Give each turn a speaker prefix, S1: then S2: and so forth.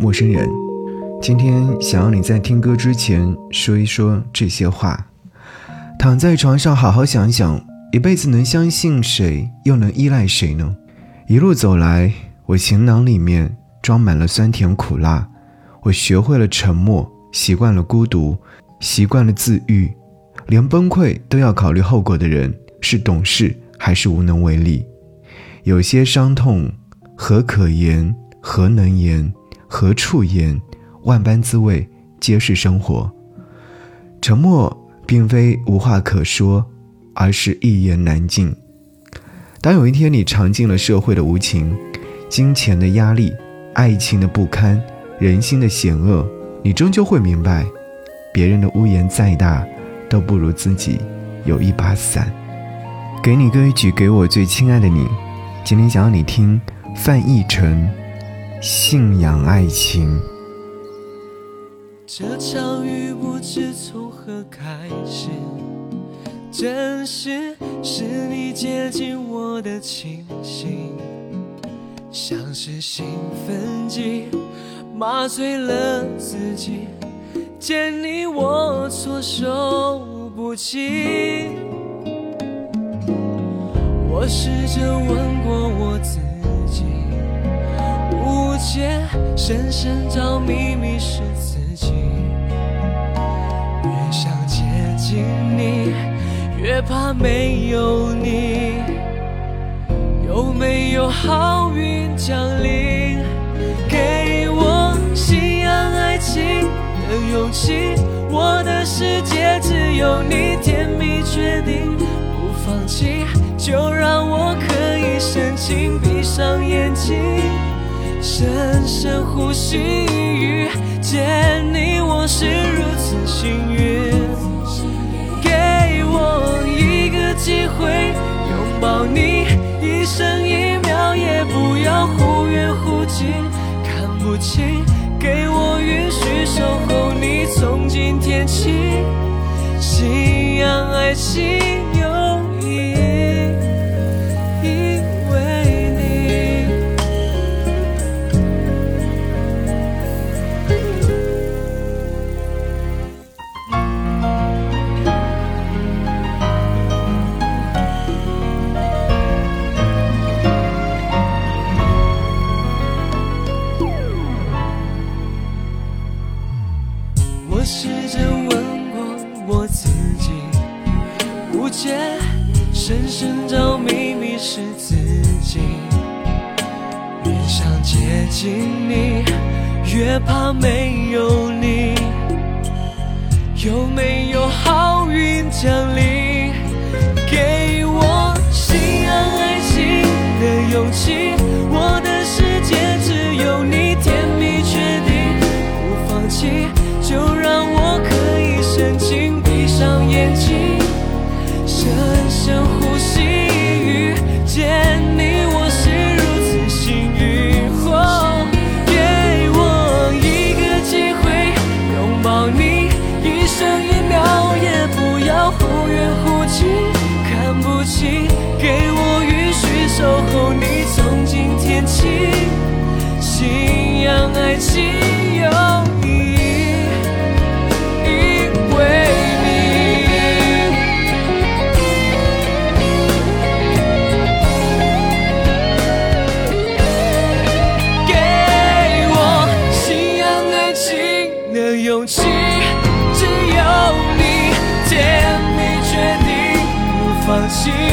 S1: 陌生人。今天想要你在听歌之前说一说这些话。躺在床上好好想想，一辈子能相信谁，又能依赖谁呢？一路走来，我行囊里面装满了酸甜苦辣。我学会了沉默，习惯了孤独，习惯了自愈，连崩溃都要考虑后果的人，是懂事还是无能为力？有些伤痛，何可言？何能言？何处言？万般滋味，皆是生活。沉默并非无话可说，而是一言难尽。当有一天你尝尽了社会的无情、金钱的压力、爱情的不堪、人心的险恶，你终究会明白，别人的屋檐再大，都不如自己有一把伞。给你歌一曲，给我最亲爱的你。今天想要你听范逸臣《信仰爱情》。
S2: 这场雨不知从何开始。真实是你接近我的清醒，像是兴奋剂麻醉了自己，见你我措手不及。我试着问过我自己，界深深着迷迷失自己，越想接近你。越怕没有你，有没有好运降临？给我信仰爱情的勇气。我的世界只有你，甜蜜决定不放弃，就让我可以深情闭上眼睛，深深呼吸。遇见你，我是如此幸运。给我一个机会拥抱你，一生一秒也不要忽远忽近，看不清，给我允许守候你，从今天起，信仰爱情。深寻找秘密是自己。越想接近你，越怕没有你。有没有好运降临？给我信仰爱情的勇气。一生一秒也不要忽远忽近，看不清，给我允许守候。你从今天起。ti.